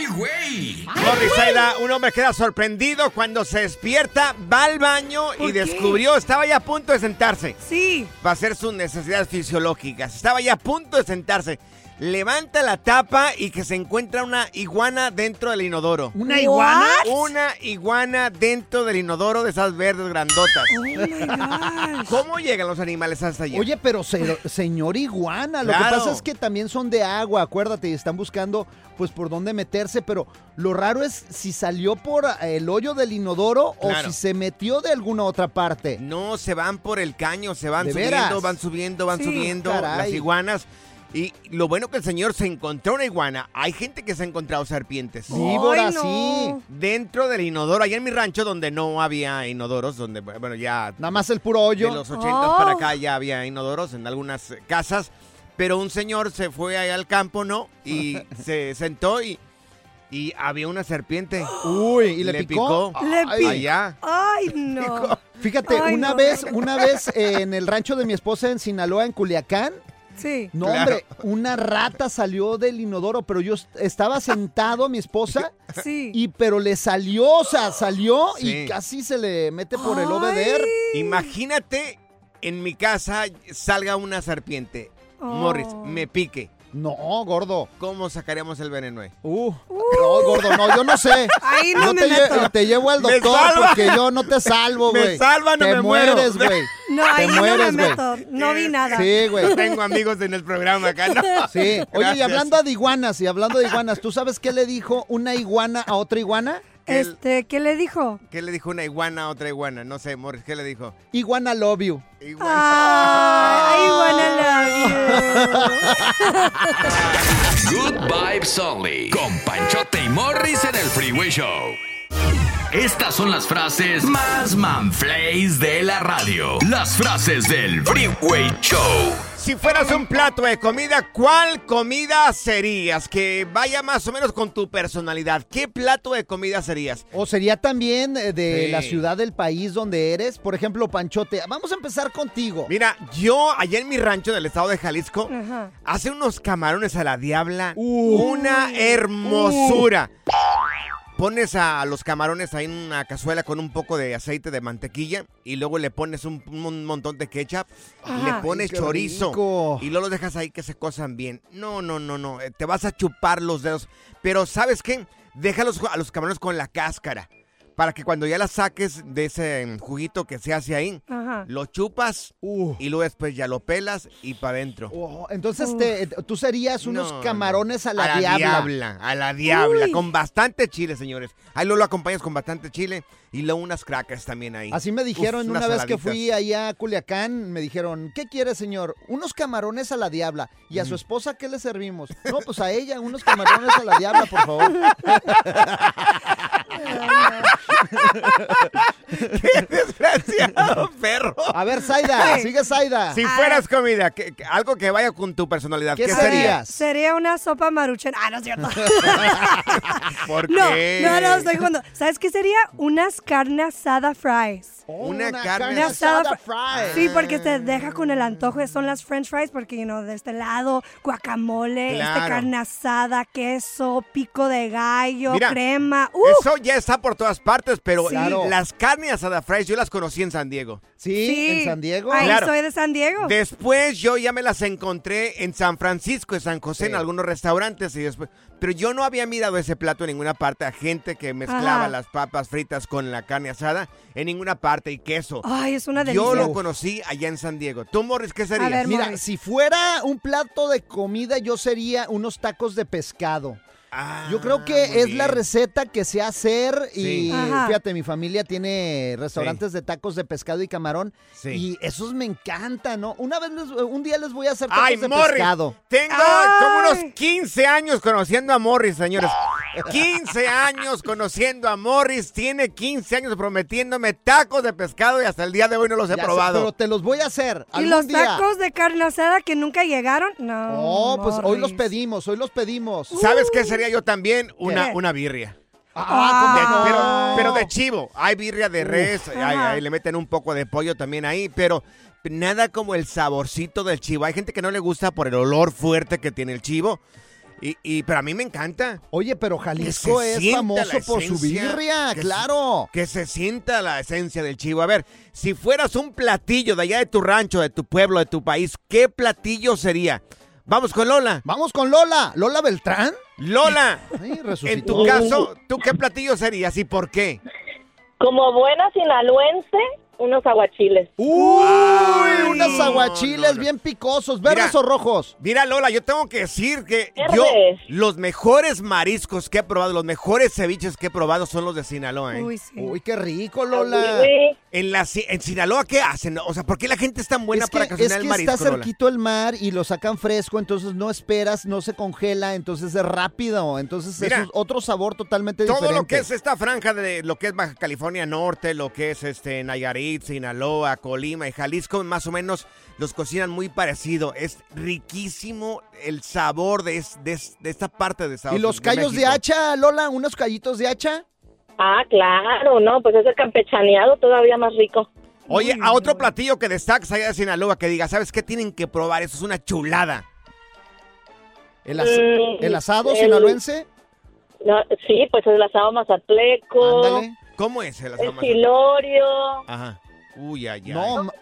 ¡Ay, güey! Morris Aida, un hombre queda sorprendido cuando se despierta, va al baño y descubrió, estaba ya a punto de sentarse. Sí. Va a hacer sus necesidades fisiológicas. Estaba ya a punto de sentarse. Levanta la tapa y que se encuentra una iguana dentro del inodoro. ¿Una iguana? Una iguana dentro del inodoro de esas verdes grandotas. Oh my gosh. ¿Cómo llegan los animales hasta allí? Oye, pero se- señor iguana, lo Claro. que pasa es que también son de agua, acuérdate, y están buscando pues por dónde meterse, pero lo raro es si salió por eh, el hoyo del inodoro Claro. o si se metió de alguna otra parte. No, se van por el caño, se van ¿De subiendo, veras? van subiendo, van Sí, subiendo caray. las iguanas. Y lo bueno que el señor se encontró una iguana. Hay gente que se ha encontrado serpientes. Víbora, Ay, no. sí. Dentro del inodoro, allá en mi rancho donde no había inodoros, donde, bueno, ya Nada más el puro de hoyo. los 80 Oh. para acá ya había inodoros en algunas casas. Pero un señor se fue ahí al campo, ¿no? Y se sentó y, y había una serpiente. Uy, ¿y le, picó? Le picó. Allá. Ay, no. Fíjate, Ay, una no. vez, una vez eh, en el rancho de mi esposa en Sinaloa, en Culiacán, Sí. no Claro. hombre, una rata salió del inodoro, pero yo est- estaba sentado, mi esposa, Sí. y pero le salió, o sea, salió Sí. y casi se le mete por el obeder. Imagínate en mi casa salga una serpiente. Oh. Morris, me pique. No, gordo. ¿Cómo sacaríamos el veneno? ahí? Uh, no, gordo, no, yo no sé. Ahí no Yo me te, lle- meto. te llevo al Me doctor porque yo no te salvo, Me güey. salva, no te me muero. mueres, güey. No, Te ahí no me mueres, güey. meto. No vi nada. Sí, güey. No tengo amigos en el programa acá, ¿no? Sí. Oye, y hablando de iguanas, y hablando de iguanas, ¿tú sabes qué le dijo una iguana a otra iguana? Este, ¿qué le dijo? ¿Qué le dijo una iguana a otra iguana? No sé, Morris, ¿qué le dijo? Iguana love you. Iguana. Ay, wanna love you. Good Vibes Only. Con Panchote y Morris en el Freeway Show. Estas son las frases más manflays de la radio. Las frases del Freeway Show. Si fueras un plato de comida, ¿cuál comida serías? Que vaya más o menos con tu personalidad. ¿Qué plato de comida serías? O sería también eh, de Sí. la ciudad del país donde eres. Por ejemplo, Panchote. Vamos a empezar contigo. Mira, yo allá en mi rancho del estado de Jalisco, Ajá. hace unos camarones a la diabla. una hermosura. Pones a los camarones ahí en una cazuela con un poco de aceite de mantequilla y luego le pones un, un montón de ketchup, le pones chorizo rico. y luego los dejas ahí que se cosan bien. No, no, no, no, eh, te vas a chupar los dedos. Pero ¿sabes qué? Déjalos a los camarones con la cáscara para que cuando ya la saques de ese juguito que se hace ahí, Ajá. lo chupas Uh. y luego después ya lo pelas y para adentro. Oh, entonces te- tú serías unos No, camarones a la, a la diabla. diabla. A la diabla, Uy. con bastante chile, señores. Ahí luego lo acompañas con bastante chile y luego unas crackers también ahí. Así me dijeron Uf, una vez que fui allá a Culiacán, me dijeron, ¿qué quiere señor? Unos camarones a la diabla. ¿Y a su esposa qué le servimos? No, pues a ella, unos camarones a la diabla, por favor. ¡Qué desgraciado, perro! A ver, Zaida, sigue Zaida. Si fueras comida, ¿qué- qué- algo que vaya con tu personalidad, ¿Qué ¿qué, serías? sería? Sería una sopa maruchan. Ah, no es cierto. ¿Por No, qué? no, no, estoy jugando. ¿Sabes qué sería? Unas carne asada fries. Oh, una carne Carne asada fry. Sí, porque te deja con el antojo. Son las french fries porque, you know, de este lado, guacamole, este carne asada, queso, pico de gallo, Mira, crema. ¡Uh! Eso ya está por todas partes, pero Sí. Claro. las carnes asada fries yo las conocí en San Diego. Sí, en San Diego. Ahí Claro. soy de San Diego. Después yo ya me las encontré en San Francisco, en San José, Sí. en algunos restaurantes y después, pero yo no había mirado ese plato en ninguna parte a gente que mezclaba Ajá. las papas fritas con la carne asada en ninguna parte y queso. Ay, es una delicia. Yo lo conocí allá en San Diego. ¿Tú, Morris, qué serías? ver, Mira, Morris. si fuera un plato de comida, yo sería unos tacos de pescado. Ah, Yo creo que es la receta que sé hacer y. Ajá. fíjate, mi familia tiene restaurantes de tacos de pescado y camarón Sí. y esos me encantan, ¿no? Una vez, les- un día les voy a hacer tacos Ay, de Morris. pescado. Tengo Ay. como unos 15 años conociendo a Morris, señores. 15 años conociendo a Morris. Tiene 15 años prometiéndome tacos de pescado y hasta el día de hoy no los he Ya sé, probado. pero te los voy a hacer. ¿Y algún los día. tacos de carne asada que nunca llegaron? No. Oh, pues hoy los pedimos, hoy los pedimos. ¿Sabes qué sería yo también? Una, una birria. Ah, De- ¿cómo no? pero, pero de chivo. Hay birria de res, hay- hay- le meten un poco de pollo también ahí, pero nada como el saborcito del chivo. Hay gente que no le gusta por el olor fuerte que tiene el chivo, y, y- pero a mí me encanta. Oye, pero Jalisco es famoso por su birria, que se- claro. Que se sienta la esencia del chivo. A ver, si fueras un platillo de allá de tu rancho, de tu pueblo, de tu país, ¿qué platillo sería? Vamos con Lola. Vamos con Lola. ¿Lola Beltrán? Lola, Ay, en tu caso, ¿tú qué platillo serías y por qué? Como buena sinaloense, unos aguachiles. Uy, Ay, unos no, aguachiles no, no. bien picosos, verdes Mira. o rojos. Mira, Lola, yo tengo que decir que Verdes. yo los mejores mariscos que he probado, los mejores ceviches que he probado son los de Sinaloa, ¿eh? Uy, sí. Uy, qué rico, Lola. Sí, En, la, en Sinaloa, ¿qué hacen? O sea, ¿por qué la gente es tan buena es que, para es cocinar que el marisco, está cerquito el mar y lo sacan fresco, entonces no esperas, no se congela, entonces es rápido, entonces Mira. es otro sabor totalmente Todo diferente. lo que es esta franja de lo que es Baja California Norte, lo que es este Nayarit, Sinaloa, Colima y Jalisco, más o menos los cocinan muy parecido. Es riquísimo el sabor de, es- de es- de esta parte de Estados ¿Y los de callos de hacha, Lola? ¿Unos callitos de hacha? Ah, claro, no, pues ese campechaneado todavía más rico. Oye, a otro platillo que destaques allá de Sinaloa que diga, ¿sabes qué tienen que probar? Eso es una chulada. ¿El, as- Mm, el asado el- sinaloense? No, sí, pues el asado mazatleco, Ándale. ¿Cómo es el el asado? chilorio. Ajá. Uy, ay, ay. No, ma-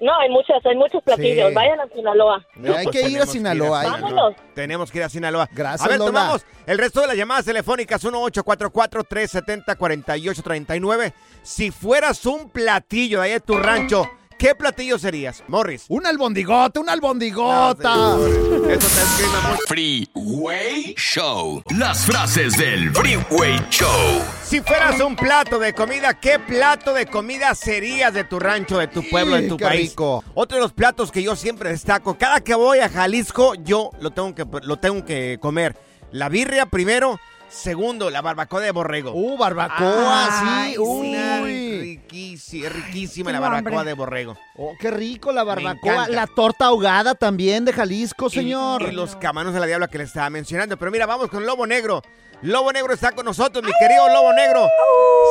No, hay muchas, hay muchos platillos. Sí. Vayan a Sinaloa. No, hay pues que ir a tenemos Sinaloa, ¿eh? Vámonos. Tenemos que ir a Sinaloa. Gracias, A ver, Lola. tomamos el resto de las llamadas telefónicas 1844-370-4839. Si fueras un platillo de ahí de tu rancho, ¿qué platillo serías? Morris. Un albondigote, una albondigota. No. Eso está escrito en- Freeway Show. Las frases del Freeway Show. Si fueras un plato de comida, ¿qué plato de comida serías de tu rancho, de tu pueblo, de tu país? rico. Otro de los platos que yo siempre destaco, cada que voy a Jalisco, yo lo tengo que, lo tengo que comer. La birria primero, segundo, la barbacoa de borrego. Uh, barbacoa, Ay, sí. Uy. riquísima, riquísima la barbacoa hambre. de borrego. Oh, qué rico la barbacoa. La torta ahogada también de Jalisco, señor. Y, los camanos de la diabla que le estaba mencionando. Pero mira, vamos con Lobo Negro. Lobo Negro está con nosotros, mi querido Lobo Negro.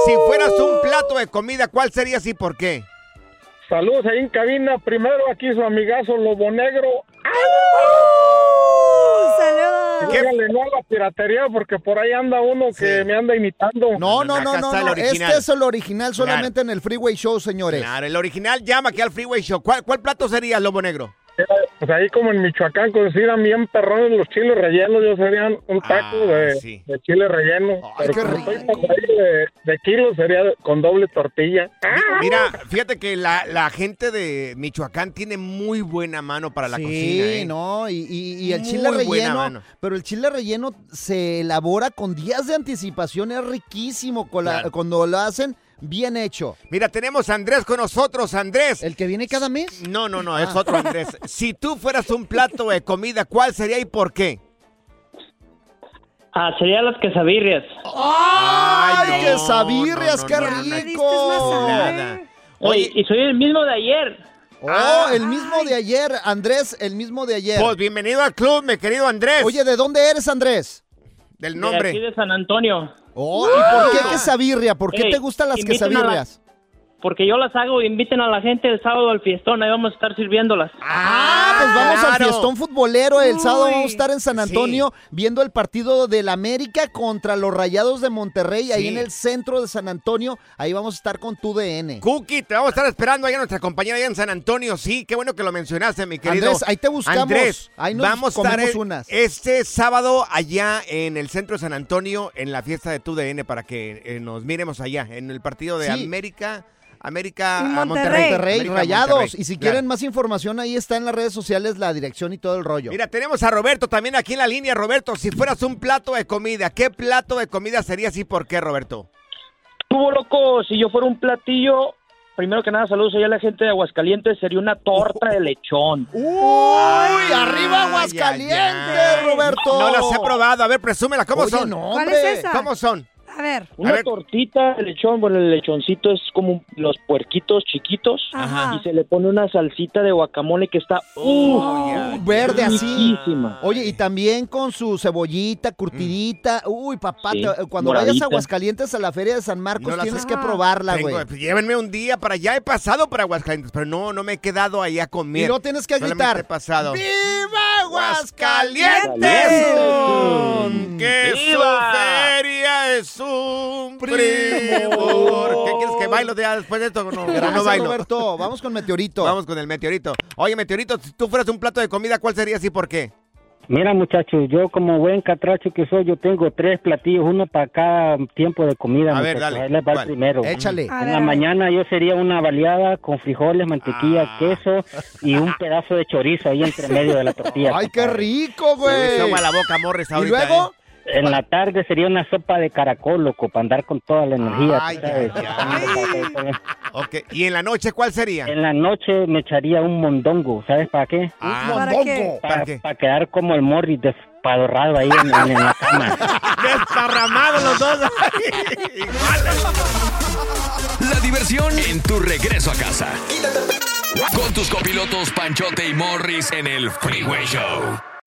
Si fueras un plato de comida, ¿cuál serías y por qué? Saludos ahí en cabina. Primero aquí su amigazo Lobo Negro. ¡Saludos! Dígale no a la piratería porque por ahí anda uno que me anda imitando. No, no, no, no, no. Este es el original solamente en el Freeway Show, señores. Claro, el original llama aquí al Freeway Show. ¿Cuál, cuál plato sería, Lobo Negro? Pues ahí como en Michoacán consideran bien perrones los chiles rellenos, yo serían un taco Ah, de, sí. de chile relleno. Pero qué como rico. estoy por ahí de, de kilo sería con doble tortilla. Mira, fíjate que la, la gente de Michoacán tiene muy buena mano para la sí, cocina. ¿eh? no, y, y- y el Muy chile buena relleno, mano. pero el chile relleno se elabora con días de anticipación, es riquísimo con la- Claro. cuando lo hacen bien hecho. Mira, tenemos a Andrés con nosotros. Andrés. ¿El que viene cada mes? No, no, no, es Ah. otro Andrés. Si tú fueras un plato de comida, ¿cuál sería y por qué? Ah, serían las quesabirrias. ¡Ay, no, quesabirrias, no, qué no, no. rico! Nada. Oye, y soy el mismo de ayer. Oh, el mismo de ayer, Andrés, el mismo de ayer. Pues bienvenido al club, mi querido Andrés. Oye, ¿de dónde eres, Andrés? Del De nombre. aquí de San Antonio. Oh, ¿y por qué quesabirria? ¿Por qué Ey, te gustan las quesabirrias? Porque yo las hago, inviten a la gente el sábado al fiestón, ahí vamos a estar sirviéndolas. Ah, pues vamos al fiestón futbolero. El sábado vamos a estar en San Sí. Antonio viendo el partido del América contra los Rayados de Monterrey, ahí en el centro de San Antonio. Ahí vamos a estar con tu DN. Cookie, te vamos a estar esperando allá nuestra compañera allá en San Antonio. Sí, qué bueno que lo mencionaste, mi querido. Andrés, ahí te buscamos. Andrés, Ahí nos vamos a estar el- unas. este sábado allá en el centro de San Antonio en la fiesta de tu DN para que eh, nos miremos allá en el partido de Sí. América. América Monterrey. Monterrey. Monterrey, América, Rayados. Monterrey. Y si Claro. quieren más información, ahí está en las redes sociales la dirección y todo el rollo. Mira, tenemos a Roberto también aquí en la línea. Roberto, si fueras un plato de comida, ¿qué plato de comida serías y por qué, Roberto? Estuvo loco, si yo fuera un platillo, primero que nada saludos allá a la gente de Aguascalientes, sería una torta de lechón. ¡Uy! ¡Arriba Aguascalientes, ay, ay. Roberto! No las he probado. A ver, presúmela. ¿Cómo Oye, son? no, ¿Cuál hombre. es esa? ¿Cómo son? A ver. Una A ver. tortita de lechón, bueno, el lechoncito es como los puerquitos chiquitos Ajá. y se le pone una salsita de guacamole que está Oh, ¡uf! ya. Verde así. riquísima. Oye, y también con su cebollita, curtidita. Uy, papá, Sí, te- cuando vayas a Aguascalientes a la Feria de San Marcos No tienes que probarla, güey. pues, llévenme un día para allá. He pasado por Aguascalientes, pero no, no me he quedado ahí a comer. Y no tienes que gritar. he pasado. ¡Viva ¡Aguascalientes! ¡Que su feria es un primor! ¿Qué quieres que bailo ya después de esto? No, bailo. Roberto. Vamos con Meteorito. Vamos con el meteorito. Oye, meteorito, si tú fueras un plato de comida, ¿cuál sería y por qué? Mira, muchachos, yo como buen catracho que soy, yo tengo tres platillos, uno para cada tiempo de comida. A ver, dale. Ahí les va el primero. Échale. A En ver, la mañana yo sería una baleada con frijoles, mantequilla, Ah. queso y un pedazo de chorizo ahí entre medio de la tortilla. ¡Ay, qué rico, Se me güey! la boca, Morris, ¿Y ahorita. luego? ¿eh? En la tarde sería una sopa de caracol, loco, para andar con toda la energía. Ay, tú sabes. ay, ay. Ok, ¿y en la noche cuál sería? En la noche me echaría un mondongo, ¿sabes para qué? Ah, ¿Para mondongo. qué? ¿Para Para, qué? quedar como el Morris despadorrado ahí en, en- en la cama. Desparramados los dos. La diversión en tu regreso a casa. Con tus copilotos Panchote y Morris en el Freeway Show.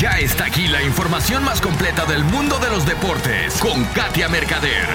Ya está aquí la información más completa del mundo de los deportes con Katia Mercader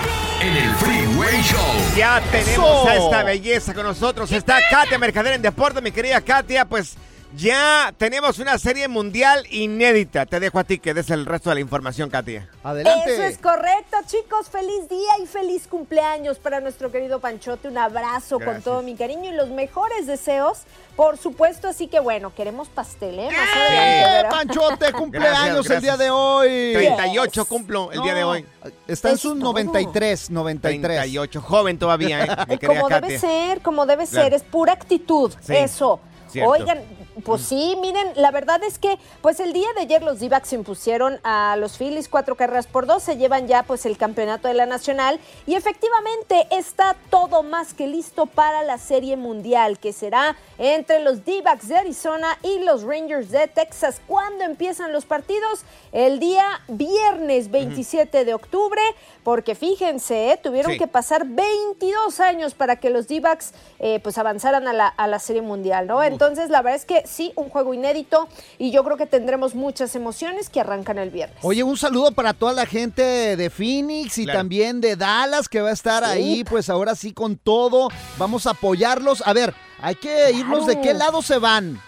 en el Freeway Show. Ya tenemos a esta belleza con nosotros. Está Katia Mercader en Deporte, mi querida Katia. Pues ya tenemos una serie mundial inédita. Te dejo a ti que des el resto de la información, Katia. Adelante. Eso es correcto, chicos. Feliz día y feliz cumpleaños para nuestro querido Panchote. Un abrazo con todo mi cariño y los mejores deseos, por supuesto. Así que bueno, queremos pastel, ¿eh? Más adelante, ¡Eh. Panchote, cumpleaños Gracias, el día de hoy! 38 cumplo el día de hoy. Está en Es sus todo. 93, 93. 38, joven todavía, ¿eh? Mi como Katia. debe ser, como debe Claro. ser, es pura actitud, Sí, eso. cierto. Oigan, pues sí, miren, la verdad es que, pues el día de ayer los d se impusieron a los Phillies cuatro carreras por dos, se llevan ya pues el campeonato de la Nacional y efectivamente está todo más que listo para la Serie Mundial, que será entre los d de Arizona y los Rangers de Texas. ¿Cuándo empiezan los partidos? El día viernes 27 de octubre, porque fíjense, ¿eh? tuvieron Sí. que pasar 22 años para que los D-backs eh, pues avanzaran a la, a la Serie Mundial, ¿no? Entonces, la verdad es que sí, un juego inédito y yo creo que tendremos muchas emociones que arrancan el viernes. Oye, un saludo para toda la gente de Phoenix y Claro. también de Dallas que va a estar Sí. ahí, pues ahora sí con todo. Vamos a apoyarlos. A ver, hay que irnos de qué lado se van.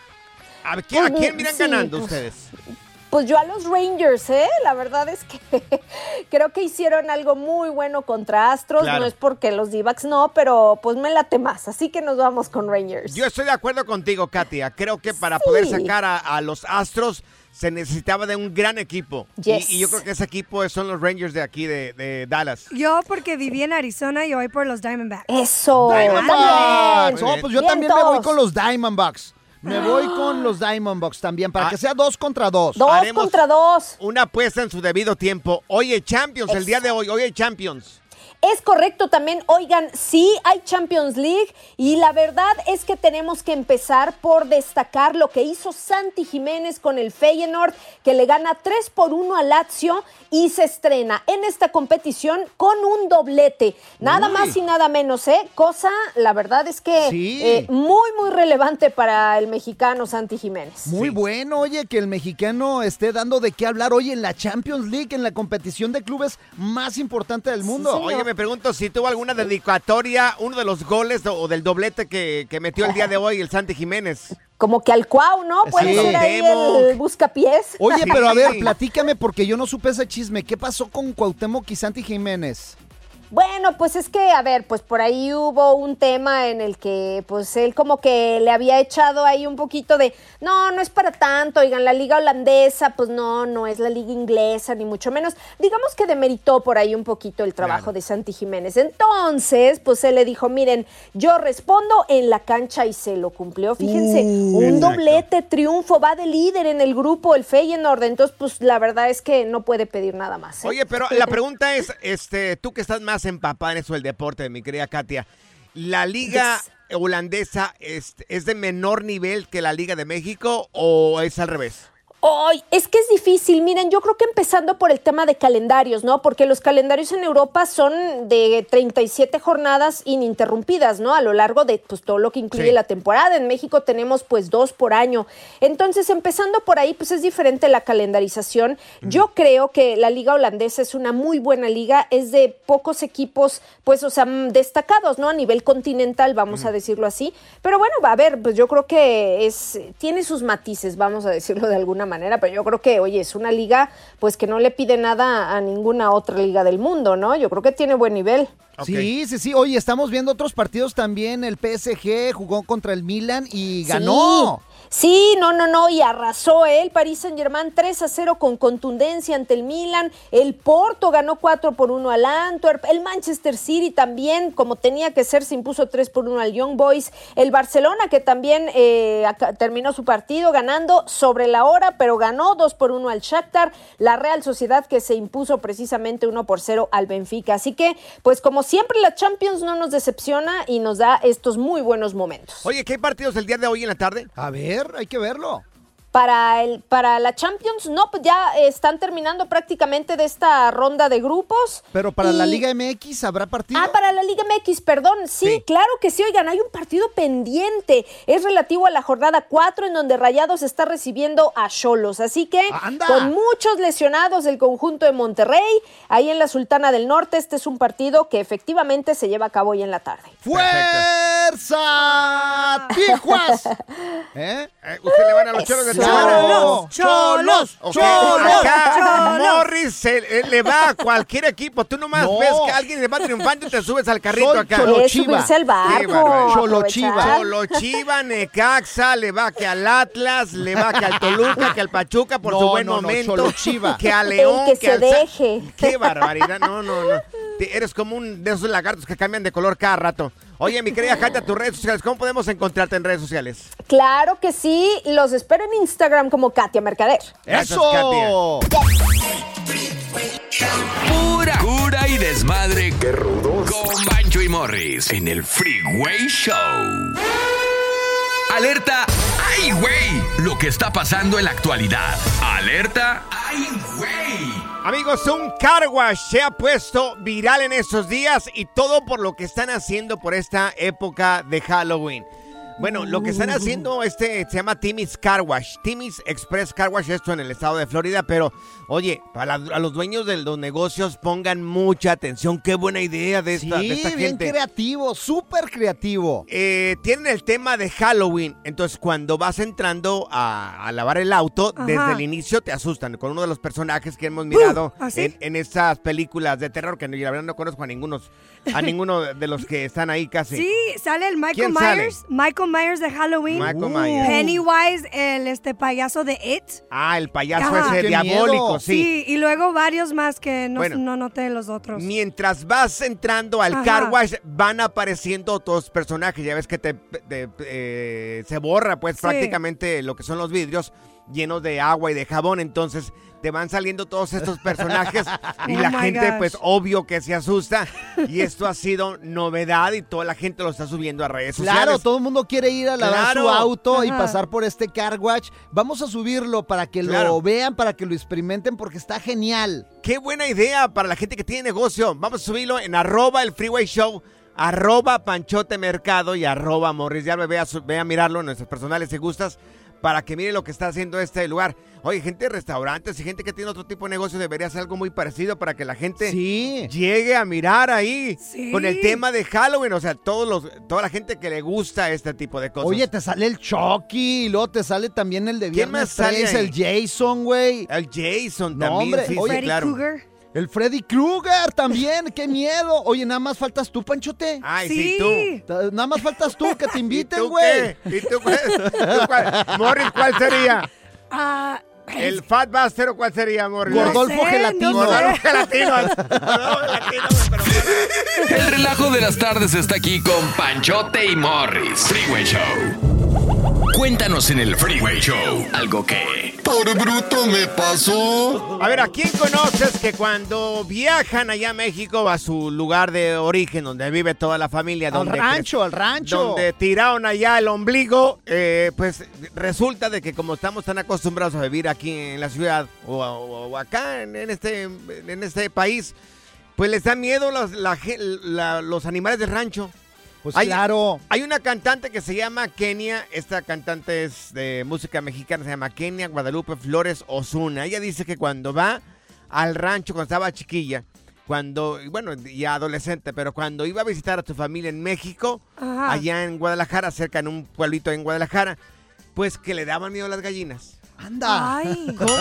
¿A quién, a quién miran sí, ganando pues, ustedes? Pues yo a los Rangers, ¿eh? La verdad es que creo que hicieron algo muy bueno contra Astros. Claro. No es porque los D-backs no, pero pues me late más. Así que nos vamos con Rangers. Yo estoy de acuerdo contigo, Katia. Creo que para poder sacar a, a los Astros se necesitaba de un gran equipo. Y- Yes. Y, yo creo que ese equipo son los Rangers de aquí, de, de Dallas. Yo porque viví en Arizona y voy por los Diamondbacks. Eso. Diamondbacks. Oh, pues yo también me voy con los Diamondbacks. Me voy con los Diamondbacks también, para Ah. que sea dos contra dos. Dos Haremos- contra dos. Una apuesta en su debido tiempo. Oye, Champions, el día de hoy, oye, Champions. Es correcto también, oigan, sí hay Champions League y la verdad es que tenemos que empezar por destacar lo que hizo Santi Jiménez con el Feyenoord, que le gana 3 por 1 a Lazio y se estrena en esta competición con un doblete. Nada Uy. más y nada menos, ¿eh? Cosa, la verdad es que Sí. eh, muy, muy relevante para el mexicano Santi Jiménez. Muy Sí. bueno, oye, que el mexicano esté dando de qué hablar hoy en la Champions League, en la competición de clubes más importante del mundo. Oye, me pregunto si tuvo alguna dedicatoria, uno de los goles o, del doblete que, que metió el día de hoy el Santi Jiménez. Como que al cuau, ¿no? Puede Sí. ser ahí el buscapiés. Oye, pero a ver, platícame porque yo no supe ese chisme. ¿Qué pasó con Cuauhtémoc y Santi Jiménez? Bueno, pues es que, a ver, pues por ahí hubo un tema en el que, pues él como que le había echado ahí un poquito de, no, no es para tanto, oigan, la liga holandesa, pues no, no es la liga inglesa, ni mucho menos. Digamos que demeritó por ahí un poquito el trabajo Claro. de Santi Jiménez. Entonces, pues él le dijo, miren, yo respondo en la cancha y se lo cumplió. Fíjense, Uh, un exacto. doblete triunfo, va de líder en el grupo, el Feyenoord. Entonces, pues la verdad es que no puede pedir nada más. ¿eh? Oye, pero la pregunta es, este, tú que estás más empapada en eso del deporte, mi querida Katia, ¿la liga holandesa es, es de menor nivel que la liga de México o es al revés? Ay, es que es difícil. Miren, yo creo que empezando por el tema de calendarios, ¿no? Porque los calendarios en Europa son de 37 jornadas ininterrumpidas, ¿no? A lo largo de pues, todo lo que incluye Sí. la temporada. En México tenemos pues dos por año. Entonces, empezando por ahí, pues es diferente la calendarización. Yo creo que la liga holandesa es una muy buena liga. Es de pocos equipos, pues, o sea, mm, destacados, ¿no? A nivel continental, vamos a decirlo así. Pero bueno, va a ver, pues yo creo que es, tiene sus matices, vamos a decirlo de alguna manera, pero yo creo que, oye, es una liga, pues que no le pide nada a ninguna otra liga del mundo, ¿no? Yo creo que tiene buen nivel. Sí, sí, sí. Oye, estamos viendo otros partidos también. El PSG jugó contra el Milan y ganó. Sí, no, no, no, y arrasó ¿eh? el Paris Saint Germain 3 a 0 con contundencia ante el Milan. El Porto ganó 4 por 1 al Antwerp. El Manchester City también, como tenía que ser, se impuso 3 por 1 al Young Boys. El Barcelona, que también eh, terminó su partido ganando sobre la hora, pero ganó 2 por 1 al Shakhtar. La Real Sociedad, que se impuso precisamente 1 por 0 al Benfica. Así que, pues como siempre la Champions no nos decepciona y nos da estos muy buenos momentos. Oye, ¿qué hay partidos el día de hoy en la tarde? A ver, hay que verlo. Para, el, para la Champions, no, pues ya están terminando prácticamente de esta ronda de grupos. Pero para la Liga MX habrá partido. Ah, para la Liga MX, perdón. Sí, claro que sí. Oigan, hay un partido pendiente. Es relativo a la jornada 4 en donde Rayados está recibiendo a Cholos. Así que con muchos lesionados del conjunto de Monterrey, ahí en la Sultana del Norte, este es un partido que efectivamente se lleva a cabo hoy en la tarde. ¡Fuerza! ¡Tijuas! ¿Eh? ¿Usted le van a los cholos de Tijuana? ¡Cholos! Ok, ¡Cholos! acá ¡Cholos! Morris se- él le va a cualquier equipo. Tú nomás No. ves que alguien le va triunfando y te subes al carrito Soy acá. Cholo Es Chiva. subirse al barco, barbaridad. Cholo Chiva. Cholo Chiva, Necaxa, le va que al Atlas, le va que al Toluca, que al Pachuca por No, su buen no, momento. Cholo Chiva. Que a León, El que se al deje. Qué barbaridad. No, no, no. Eres como un de esos lagartos que cambian de color cada rato. Oye, mi querida Katia, tus redes sociales, ¿cómo podemos encontrarte en redes sociales? Claro que sí. Los espero en Instagram como Katia Mercader. ¡Eso! Pura cura y desmadre. ¡Qué rudos! Con Bancho y Morris en el Freeway Show. Alerta. ¡Ay, güey! Lo que está pasando en la actualidad. Alerta. ¡Ay, güey! Amigos, un car wash se ha puesto viral en estos días y todo por lo que están haciendo por esta época de Halloween. Bueno, lo que están haciendo este se llama Timmy's Car Wash, Timmy's Express Car Wash, esto en el estado de Florida, pero oye, para la- a los dueños de los negocios pongan mucha atención, qué buena idea de esta, de Sí, esta bien gente. creativo, súper creativo. Eh, tienen el tema de Halloween. Entonces, cuando vas entrando a, a lavar el auto, Ajá. desde el inicio te asustan con uno de los personajes que hemos mirado ¿ah, sí? en, en estas películas de terror, que no- la verdad no conozco a ninguno, a ninguno de los que están ahí casi. Sí, sale el Michael. Myers. Michael Myers de Halloween. Michael Myers. Pennywise, el este payaso de It. Ah, el payaso Ajá. ese ¡Qué diabólico, sí. Sí, y luego varios más que no, Bueno. no noté los otros. Mientras vas entrando al Ajá. car wash, van apareciendo otros personajes. Ya ves que te, te- eh, se borra, pues, Sí. prácticamente lo que son los vidrios llenos de agua y de jabón. Entonces, te van saliendo todos estos personajes y Oh la gente, gosh. pues, obvio que se asusta. Y esto ha sido novedad y toda la gente lo está subiendo a redes sociales. Claro, todo el mundo quiere ir a lavar Claro. su auto y pasar por este car wash. Vamos a subirlo para que Claro. lo vean, para que lo experimenten, porque está genial. Qué buena idea para la gente que tiene negocio. Vamos a subirlo en arroba el freeway show, arroba panchote mercado y arroba morris. Ya ve a, ve a mirarlo en nuestros personales si gustas para que mire lo que está haciendo este lugar. Oye, gente de restaurantes y gente que tiene otro tipo de negocio debería hacer algo muy parecido para que la gente llegue a mirar ahí con el tema de Halloween. O sea, todos los, toda la gente que le gusta este tipo de cosas. Oye, te sale el Chucky y luego te sale también el de ¿Quién Viernes más sale 3, ahí? el Jason, güey. El Jason No, también, hombre, sí, sí, oye, claro. El Freddy Krueger también, qué miedo. Oye, nada más faltas tú, Panchote. Ay, sí, Sí. Ta- Nada más faltas tú, que te inviten, tú güey. ¿Y tú cuál? ¿Tú cuál? Morris, ¿cuál sería? Ah, ¿El Fat Buster o cuál sería, Morris? Gordolfo Gelatino. Gordolfo Gelatino. El relajo de las tardes está aquí con Panchote y Morris. Freeway Show. Cuéntanos en el Freeway Show algo que... Por bruto me pasó. A ver, ¿a quién conoces que cuando viajan allá a México a su lugar de origen, donde vive toda la familia, Al donde rancho, al rancho. donde tiraron allá el ombligo, eh, pues resulta de que como estamos tan acostumbrados a vivir aquí en la ciudad o, o- o acá en, en este, en este país, pues les da miedo los, la ge- la- los animales del rancho. Pues Hay- claro. Hay una cantante que se llama Kenia. Esta cantante es de música mexicana. Se llama Kenia Guadalupe Flores Osuna. Ella dice que cuando va al rancho, cuando estaba chiquilla, cuando, bueno, ya adolescente, pero cuando iba a visitar a su familia en México, Ajá. allá en Guadalajara, cerca en un pueblito en Guadalajara, pues que le daban miedo las gallinas. Anda. Ay. ¿Cómo,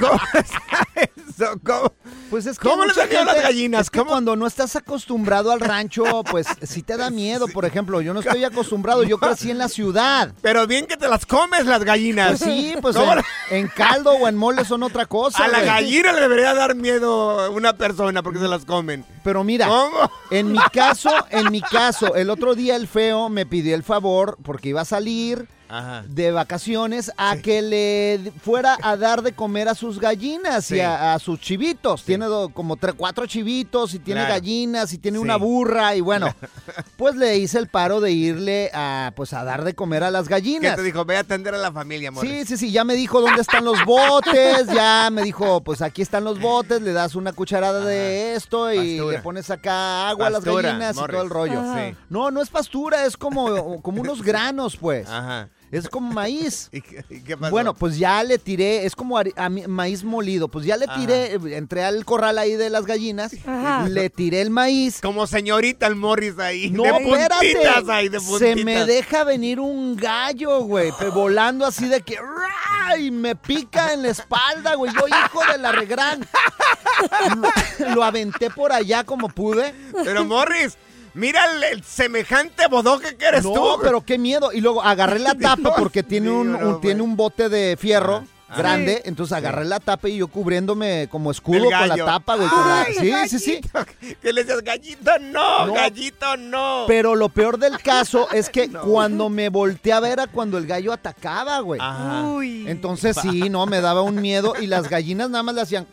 cómo está eso? ¿Cómo? Pues es que ¿Cómo le a las gente- gallinas? Es que cuando no estás acostumbrado al rancho, pues sí te da miedo. Por ejemplo, yo no estoy acostumbrado, yo crecí en la ciudad. Pero bien que te las comes las gallinas. Pues sí, pues ¿Cómo en, caldo o en mole son otra cosa. A la gallina le debería dar miedo una persona porque se las comen. Pero mira, ¿Cómo? en mi caso, en mi caso, el otro día el feo me pidió el favor porque iba a salir Ajá. de vacaciones a que le fuera a dar de comer a sus gallinas y a, a sus chivitos. Tiene do- como tre- cuatro chivitos y tiene Claro. gallinas y tiene Sí. una burra y bueno, pues le hice el paro de irle a pues a dar de comer a las ¿Qué gallinas. te dijo? Ve a atender a la familia, Morris. Sí, sí, sí, ya me dijo dónde están los botes, ya me dijo, pues aquí están los botes, le das una cucharada de esto y Pastura. le pones acá agua a las gallinas y todo el rollo. No, no es pastura, es como, como unos granos, pues. Ajá. Es como maíz. ¿Y qué, y qué pasó? Bueno, pues ya le tiré, es como a mi- maíz molido, pues ya le tiré, eh, entré al corral ahí de las gallinas, Ajá. le tiré el maíz. Como señorita el Morris ahí. No, de espérate. ahí, de Se me deja venir un gallo, güey, volando así de que y me pica en la espalda, güey. Yo, hijo de la regrán. Lo, lo aventé por allá como pude. Pero Morris, mira el, el semejante bodoque que eres no, tú. pero qué miedo. Y luego agarré la tapa porque tiene un, no, un- tiene un bote de fierro. Ah, grande, sí. entonces agarré la tapa y yo cubriéndome como escudo con la tapa, güey. con la- Ay, sí, sí, sí. Que le decías, gallito, no, No. gallito, no. Pero lo peor del caso es que cuando me volteé a ver era cuando el gallo atacaba, güey. Ajá. Entonces sí, no, me daba un miedo y las gallinas nada más le hacían...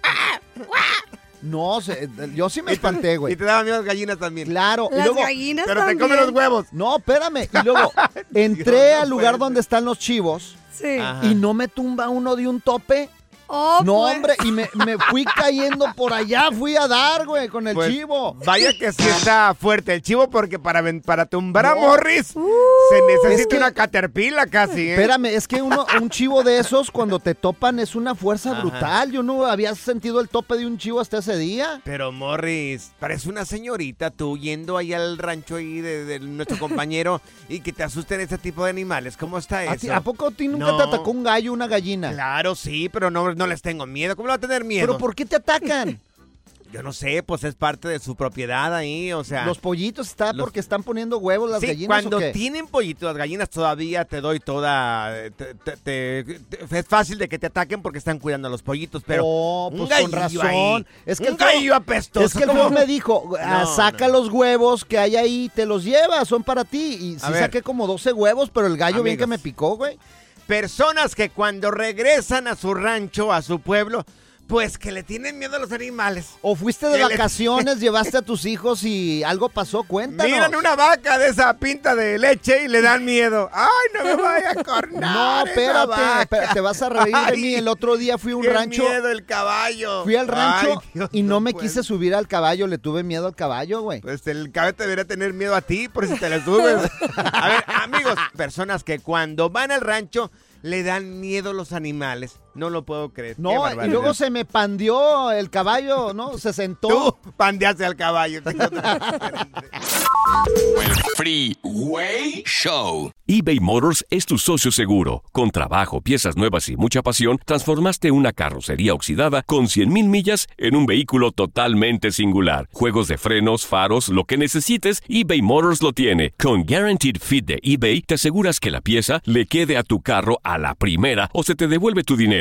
No, se- yo sí me espanté, Y güey. te daban miedo las gallinas también. Claro, y Las luego... gallinas Pero te comen los huevos. No, espérame. Y luego entré Dios, no al lugar donde están los chivos Sí. Ajá. y no me tumba uno de un tope. Oh, No, pues. hombre, y me, me fui cayendo por allá, fui a dar, güey, con el Pues, chivo. Vaya que sí está fuerte el chivo porque para, ven- para tumbar a No. Morris se es necesita que- una caterpillar casi, ¿eh? Espérame, es que uno, un chivo de esos cuando te topan es una fuerza Ajá. brutal. Yo no había sentido el tope de un chivo hasta ese día. Pero Morris, parece una señorita tú yendo ahí al rancho ahí de, de nuestro compañero y que te asusten este tipo de animales. ¿Cómo está ¿A, ti- eso? a poco a ti nunca No. te atacó un gallo o una gallina? Claro, sí, pero no, no les tengo miedo. ¿Cómo le va a tener miedo? ¿Pero por qué te atacan? Yo no sé, pues es parte de su propiedad ahí, o sea... Los pollitos está Los- porque están poniendo huevos las Sí, gallinas cuando o qué? tienen pollitos las gallinas todavía te doy toda... te- te- te- te- es fácil de que te ataquen porque están cuidando a los pollitos, pero... Oh, un pues gallo con razón. ahí, es que un el gallo apestoso. Es que el me dijo, ah, No, saca los huevos que hay ahí, te los llevas, son para ti. Y sí saqué como 12 huevos, pero el gallo bien que me picó, güey. Personas que cuando regresan a su rancho, a su pueblo, pues que le tienen miedo a los animales. O fuiste de ¿Qué le- vacaciones, llevaste a tus hijos y algo pasó, cuéntanos. Miran una vaca de esa pinta de leche y le dan miedo. ¡Ay, no me vaya a cornar! No, espérate, te vas a reír de mí. El otro día fui a un ¡Qué rancho, miedo el caballo! fui al rancho Ay, Dios, y no, me puedo. quise subir al caballo, le tuve miedo al caballo, güey. Pues el caballo debería tener miedo a ti por si te le subes. A ver, amigos, personas que cuando van al rancho le dan miedo los animales. No lo puedo creer. No, y luego se me pandió el caballo, ¿no? Se sentó. Tú pandeaste al caballo. Freeway Show. eBay Motors es tu socio seguro. Con trabajo, piezas nuevas y mucha pasión, transformaste una carrocería oxidada con 100.000 millas en un vehículo totalmente singular. Juegos de frenos, faros, lo que necesites, eBay Motors lo tiene. Con Guaranteed Fit de eBay, te aseguras que la pieza le quede a tu carro a la primera o se te devuelve tu dinero.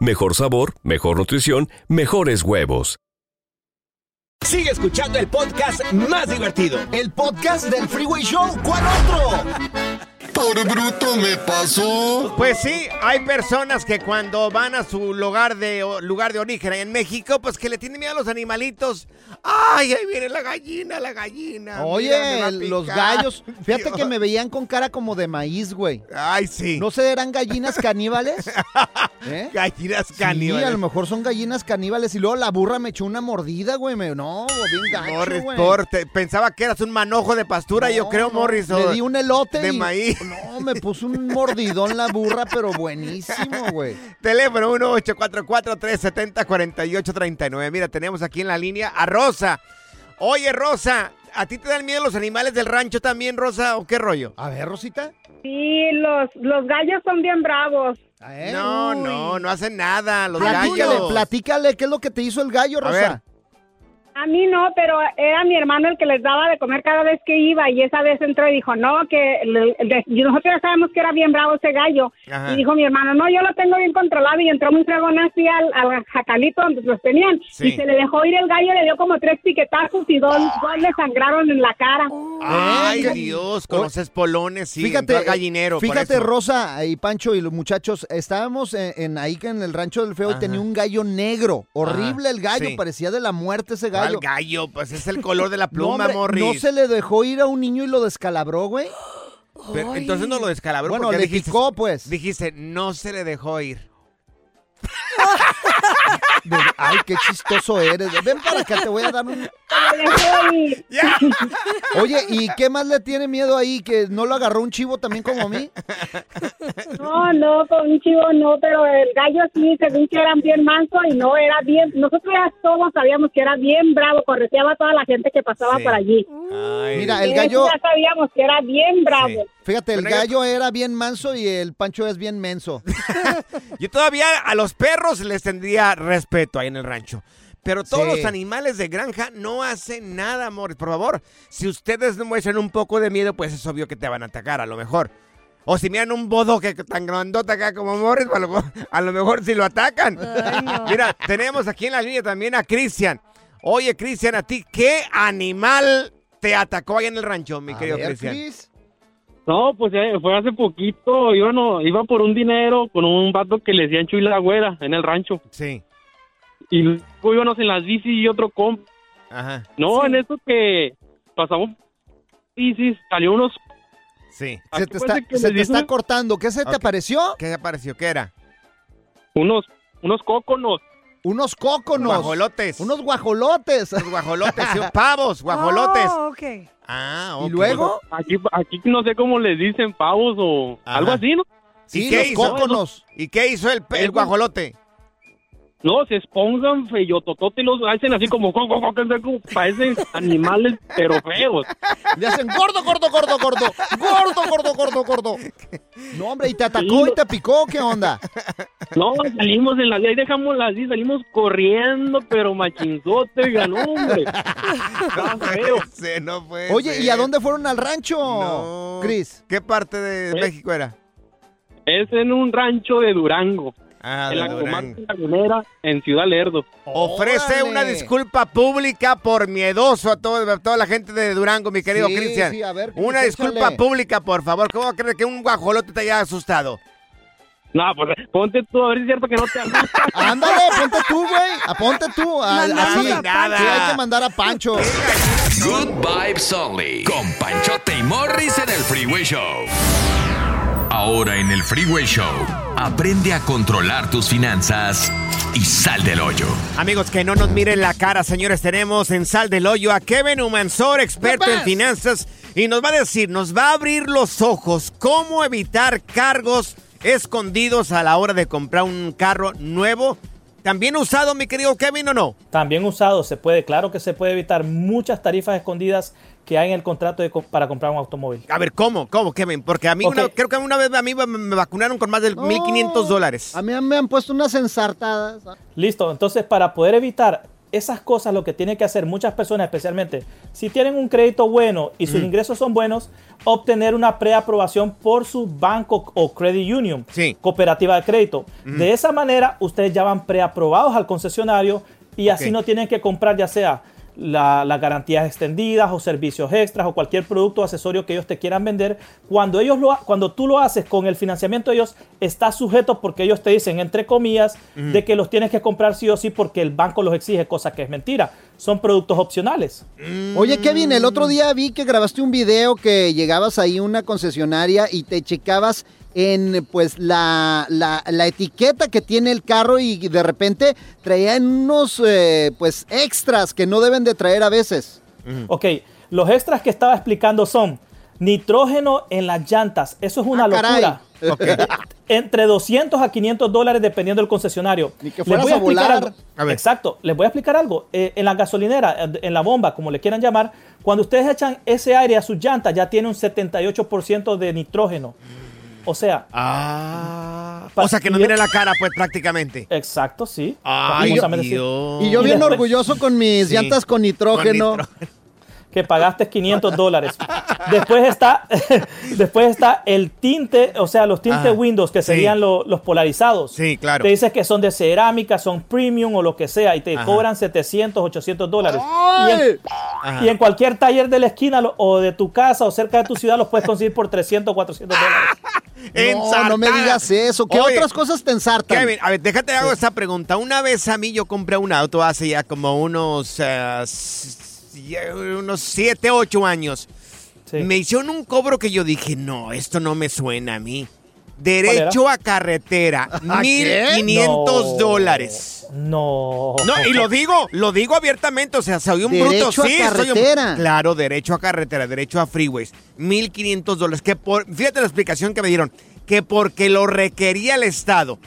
Mejor sabor, mejor nutrición, mejores huevos. Sigue escuchando el podcast más divertido. El podcast del Freeway Show. ¿Cuál otro? Por bruto me pasó. Pues sí, hay personas que cuando van a su lugar de lugar de origen en México, pues que le tienen miedo a los animalitos. Ay, ahí viene la gallina, la gallina. Oye, mira, los gallos, fíjate que me veían con cara como de maíz, güey. Ay, sí. ¿No se eran gallinas caníbales? ¿Eh? Gallinas Sí, caníbales. a lo mejor son gallinas caníbales y luego la burra me echó una mordida, güey. me- No, bien gacho, Morris, güey. por- te- pensaba que eras un manojo de pastura, yo creo, Morris. Le di un elote de y- maíz. No, me puso un mordidón la burra, pero buenísimo, güey. Teléfono 1-844-370-4839. Mira, tenemos aquí en la línea a Rosa. Oye, Rosa, ¿a ti te dan miedo los animales del rancho también, Rosa, o qué rollo? A ver, Rosita. Sí, los, los gallos son bien bravos. No, no, no hacen nada, los Platícale, gallos. platícale, ¿qué es lo que te hizo el gallo, A Rosa? ver. A mí no, pero era mi hermano el que les daba de comer cada vez que iba y esa vez entró y dijo, no, que le- le- y nosotros ya sabemos que era bien bravo ese gallo. Ajá. Y dijo mi hermano, no, yo lo tengo bien controlado y entró muy fregón así al, al jacalito donde los tenían Sí. y se le dejó ir el gallo, le dio como tres piquetazos y dos, dos le sangraron en la cara. Ay, Dios, con los espolones, sí, Fíjate, entró al gallinero. fíjate. Rosa y Pancho y los muchachos, estábamos en, en ahí que en el rancho del feo y tenía un gallo negro, horrible el gallo, sí. parecía de la muerte ese ¿Cuál gallo. gallo? Pues es el color de la No, pluma, hombre, Morris. no se le dejó ir a un niño y lo descalabró, güey. Pero entonces no lo descalabró. Bueno, porque le dijiste, picó, pues. Dijiste, no se le dejó ir. De- Ay, qué chistoso eres. Ven para acá, te voy a dar un... Oye, ¿y qué más le tiene miedo ahí? ¿Que no lo agarró un chivo también como a mí? No, no, con un chivo no, pero el gallo sí, según que eran bien manso y no era bien. Nosotros ya todos sabíamos que era bien bravo, correteaba a toda la gente que pasaba Sí. por allí. Mira, el gallo... Ya sabíamos que era bien bravo. Fíjate, el Bueno, yo- gallo era bien manso y el Pancho es bien menso. Yo todavía a los perros les tendría respeto ahí en el rancho. Pero todos Sí. los animales de granja no hacen nada, Morris. Por favor, si ustedes no muestran un poco de miedo, pues es obvio que te van a atacar, a lo mejor. O si miran un bodoque tan grandote acá como Morris, a lo, a lo mejor si lo atacan. Mira, tenemos aquí en la línea también a Cristian. Oye, Cristian, a ti, ¿qué animal te atacó ahí en el rancho, mi querido Cristian? No, pues eh, fue hace poquito, iba, no, iba por un dinero con un vato que le decían Chuy la güera en el rancho. Sí. Y luego íbamos en las bici y otro comp. Ajá. No, en eso que pasamos bicis, salió unos... Sí. Se te está, se te está cortando. ¿Qué se te apareció? ¿Qué te apareció? ¿Qué era? Unos, unos cóconos. Unos cóconos. Guajolotes. Unos guajolotes. Los guajolotes, sí, pavos, guajolotes. Oh, ok. Ah, ¿Y ok. luego? Aquí, aquí no sé cómo les dicen pavos o Ajá. algo así, ¿no? ¿Y Sí, qué los hizo? cóconos. ¿Y qué hizo el, el guajolote? No, se esponjan feyototote y los hacen así como, co- co- co- co- co- parecen animales, pero feos. Le hacen gordo, gordo, gordo, gordo. Gordo, gordo, gordo, gordo. No, hombre, ¿y te atacó y te picó? ¿Qué onda? No, salimos en la ahí dejamos así, salimos corriendo, pero machinzote, ganó, hombre. Está feo. Sí, no puede Oye, ¿y ser. a dónde fueron al rancho, No. Cris? ¿Qué parte de ¿Eh? México era? Es en un rancho de Durango, Ah, en de la comarca lagunera, en Ciudad Lerdo. Ofrece Órale. una disculpa pública por miedoso a, todo- a toda la gente de Durango, mi querido Sí, Cristian. sí, a ver, una échale. disculpa pública, por favor. ¿Cómo crees que un guajolote te haya asustado? No, pues ponte tú, a ver si es cierto que no te asusta. Ándale, ponte tú, güey. Aponte tú. a- Mandamos así. a Nada. Sí, hay que mandar a Pancho. Good Vibes Only. Con Panchote y Morris en el Freeway Show. Ahora en el Freeway Show. Aprende a controlar tus finanzas y sal del hoyo. Amigos, que no nos miren la cara, señores. Tenemos en Sal del Hoyo a Kevin Humansor, experto en finanzas, y nos va a decir, nos va a abrir los ojos cómo evitar cargos escondidos a la hora de comprar un carro nuevo. ¿También usado, mi querido Kevin, o no? También usado, se puede, claro que se puede evitar muchas tarifas escondidas que hay en el contrato de para comprar un automóvil. A ver, ¿cómo? ¿Cómo, Kevin? Porque a mí, una- creo que una vez a mí me- me vacunaron con más de 1.500 dólares. A mí me han puesto unas ensartadas. Listo, entonces para poder evitar esas cosas, lo que tienen que hacer muchas personas, especialmente si tienen un crédito bueno y sus Ujú. ingresos son buenos, obtener una preaprobación por su banco o credit union, Sí. cooperativa de crédito. De esa manera, ustedes ya van preaprobados al concesionario y así no tienen que comprar ya sea la- las garantías extendidas o servicios extras o cualquier producto o accesorio que ellos te quieran vender. Cuando, ellos lo, cuando tú lo haces con el financiamiento de ellos, está sujeto porque ellos te dicen, entre comillas, de que los tienes que comprar sí o sí porque el banco los exige, cosa que es mentira. Son productos opcionales. Oye, Kevin, el otro día vi que grabaste un video que llegabas ahí a una concesionaria y te checabas en pues la, la- la etiqueta que tiene el carro y de repente traían unos eh, pues extras que no deben de traer a veces. Ok, los extras que estaba explicando son nitrógeno en las llantas. Eso es una Ah, locura. Ok. Entre 200 a 500 dólares dependiendo del concesionario. que Les fueras voy a volar. algo. A ver. Exacto, les voy a explicar algo. Eh, en la gasolinera, en- la bomba, como le quieran llamar, cuando ustedes echan ese aire a sus llantas, ya tiene un 78% de nitrógeno. O sea, Ah. O sea, que no tiene la cara, pues, prácticamente. Exacto, sí. Ay. Dios. Y yo bien orgulloso con mis Sí. llantas con nitrógeno. Que pagaste 500 dólares. Después está, después está el tinte, o sea, los tintes Ah, Windows, que sí. serían lo- los polarizados. Sí, claro. Te dices que son de cerámica, son premium o lo que sea, y te Ajá. cobran 700, 800 dólares. Y en, y en cualquier taller de la esquina lo- o de tu casa o cerca de tu ciudad los puedes conseguir por 300, 400 dólares. No, no me digas eso. ¿Qué Oye, otras cosas te ensartan? Kevin, a ver, déjate hago esta pregunta. Una vez a mí yo compré un auto hace ya como unos, ya unos 7, 8 años. Me hicieron un cobro que yo dije, no, esto no me suena a mí. Derecho a carretera, ¿A qué? 1500 No. dólares. No. No, y lo digo, lo digo abiertamente, o sea, soy un Derecho bruto, a sí, soy un- carretera. claro, derecho a carretera, derecho a freeways, 1500 dólares, que por, fíjate la explicación que me dieron, que porque lo requería el Estado.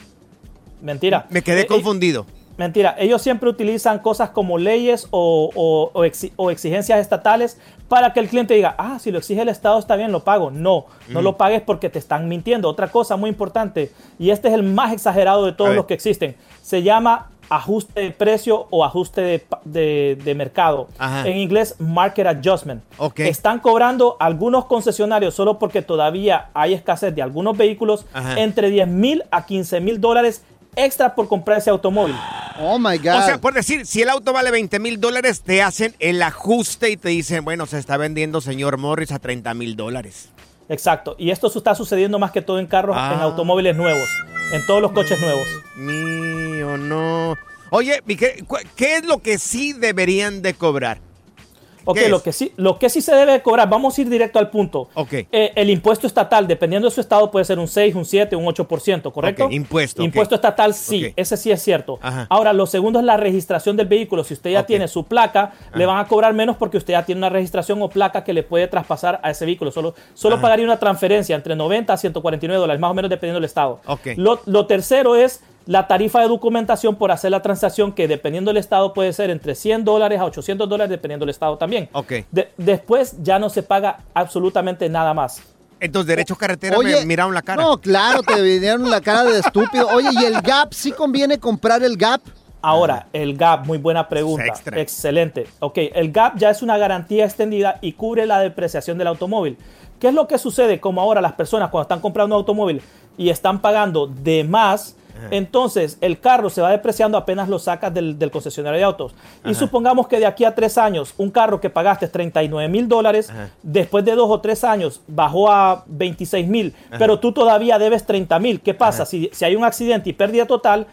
Mentira. Me quedé Eh, eh, confundido. Mentira, ellos siempre utilizan cosas como leyes o, o- o exi- o exigencias estatales para que el cliente diga, ah, si lo exige el Estado está bien, lo pago. No, no lo pagues porque te están mintiendo. Otra cosa muy importante, y este es el más exagerado de todos los que existen, se llama ajuste de precio o ajuste de, pa- de- de mercado. Ajá. En inglés, market adjustment. Ok. Están cobrando algunos concesionarios solo porque todavía hay escasez de algunos vehículos Ajá. entre 10 mil a 15 mil dólares extra por comprar ese automóvil. Oh my God. O sea, por decir, si el auto vale 20 mil dólares, te hacen el ajuste y te dicen, bueno, se está vendiendo señor Morris a 30 mil dólares. Exacto. Y esto está sucediendo más que todo en carros, Ah. en automóviles nuevos, en todos los coches nuevos. Mío, no. Oye, ¿y ¿qué, qué es lo que sí deberían de cobrar? Ok, ¿Qué lo que, sí, lo que sí se debe cobrar, vamos a ir directo al punto. Ok. Eh, el impuesto estatal, dependiendo de su estado, puede ser un 6, un 7, un 8%, ¿correcto? Impuesto. Impuesto estatal, sí, ese sí es cierto. Ajá. Ahora, lo segundo es la registración del vehículo. Si usted ya tiene su placa, le van a cobrar menos porque usted ya tiene una registración o placa que le puede traspasar a ese vehículo. Solo, solo Ajá. pagaría una transferencia entre 90 a 149 dólares, más o menos dependiendo del estado. Ok. Lo, lo tercero es la tarifa de documentación por hacer la transacción, que dependiendo del estado puede ser entre 100 dólares a 800 dólares, dependiendo del estado también. Ok. De- después ya no se paga absolutamente nada más. Entonces, derecho a carretera Oye, me miraron la cara. No, claro, te vinieron la cara de estúpido. Oye, ¿y el Gap? ¿Sí conviene comprar el Gap? Ahora, el GAP, muy buena pregunta. Extra. Excelente. Ok, el GAP ya es una garantía extendida y cubre la depreciación del automóvil. ¿Qué es lo que sucede? Como ahora las personas cuando están comprando un automóvil y están pagando de más, entonces el carro se va depreciando apenas lo sacas del, del concesionario de autos. Y Ajá. supongamos que de aquí a tres años, un carro que pagaste 39 mil dólares, después de dos o tres años bajó a 26 mil, pero tú todavía debes 30 mil. ¿Qué pasa? Si, si hay un accidente y pérdida total,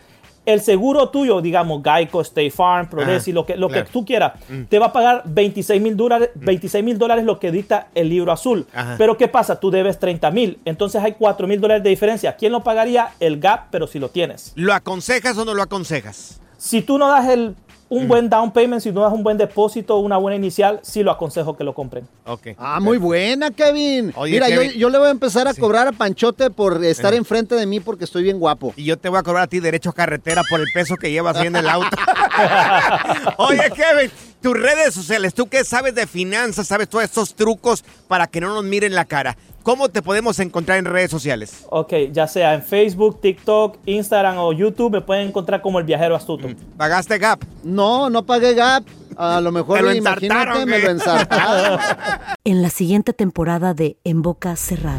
el seguro tuyo, digamos Geico, State Farm, Progressive, lo que, lo claro. que tú quieras, Mm. te va a pagar 26 mil dólares, 26 mil dólares lo que dicta el libro azul. Ajá. Pero ¿qué pasa? Tú debes 30 mil, entonces hay 4 mil dólares de diferencia. ¿Quién lo pagaría? El GAP, pero si lo tienes. ¿Lo aconsejas o no lo aconsejas? Si tú no das el, Mm. Un buen down payment, si no das un buen depósito, una buena inicial, sí lo aconsejo que lo compren. Ok. Ah, muy buena, Kevin. Oye, Mira, Kevin. Yo, yo le voy a empezar a cobrar a Panchote por estar Eh. enfrente de mí porque estoy bien guapo. Y yo te voy a cobrar a ti derecho a carretera por el peso que llevas ahí en el auto. Oye, Kevin, tus redes sociales, tú que sabes de finanzas, sabes todos estos trucos para que no nos miren la cara. ¿Cómo te podemos encontrar en redes sociales? Ok, ya sea en Facebook, TikTok, Instagram o YouTube, me pueden encontrar como el viajero astuto. ¿Pagaste Gap? No, no pagué Gap. A lo mejor, lo imagínate, me ¿eh? lo ensartaron. En la siguiente temporada de En Boca Cerrada.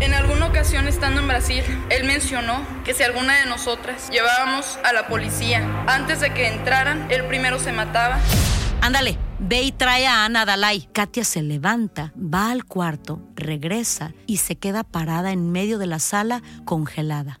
En alguna ocasión estando en Brasil, él mencionó que si alguna de nosotras llevábamos a la policía antes de que entraran, él primero se mataba. Ándale, ve y trae a Ana Dalai. Katia se levanta, va al cuarto, regresa y se queda parada en medio de la sala congelada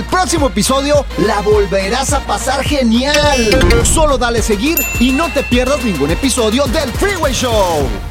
el próximo episodio la volverás a pasar genial. Solo dale seguir y no te pierdas ningún episodio del Freeway Show.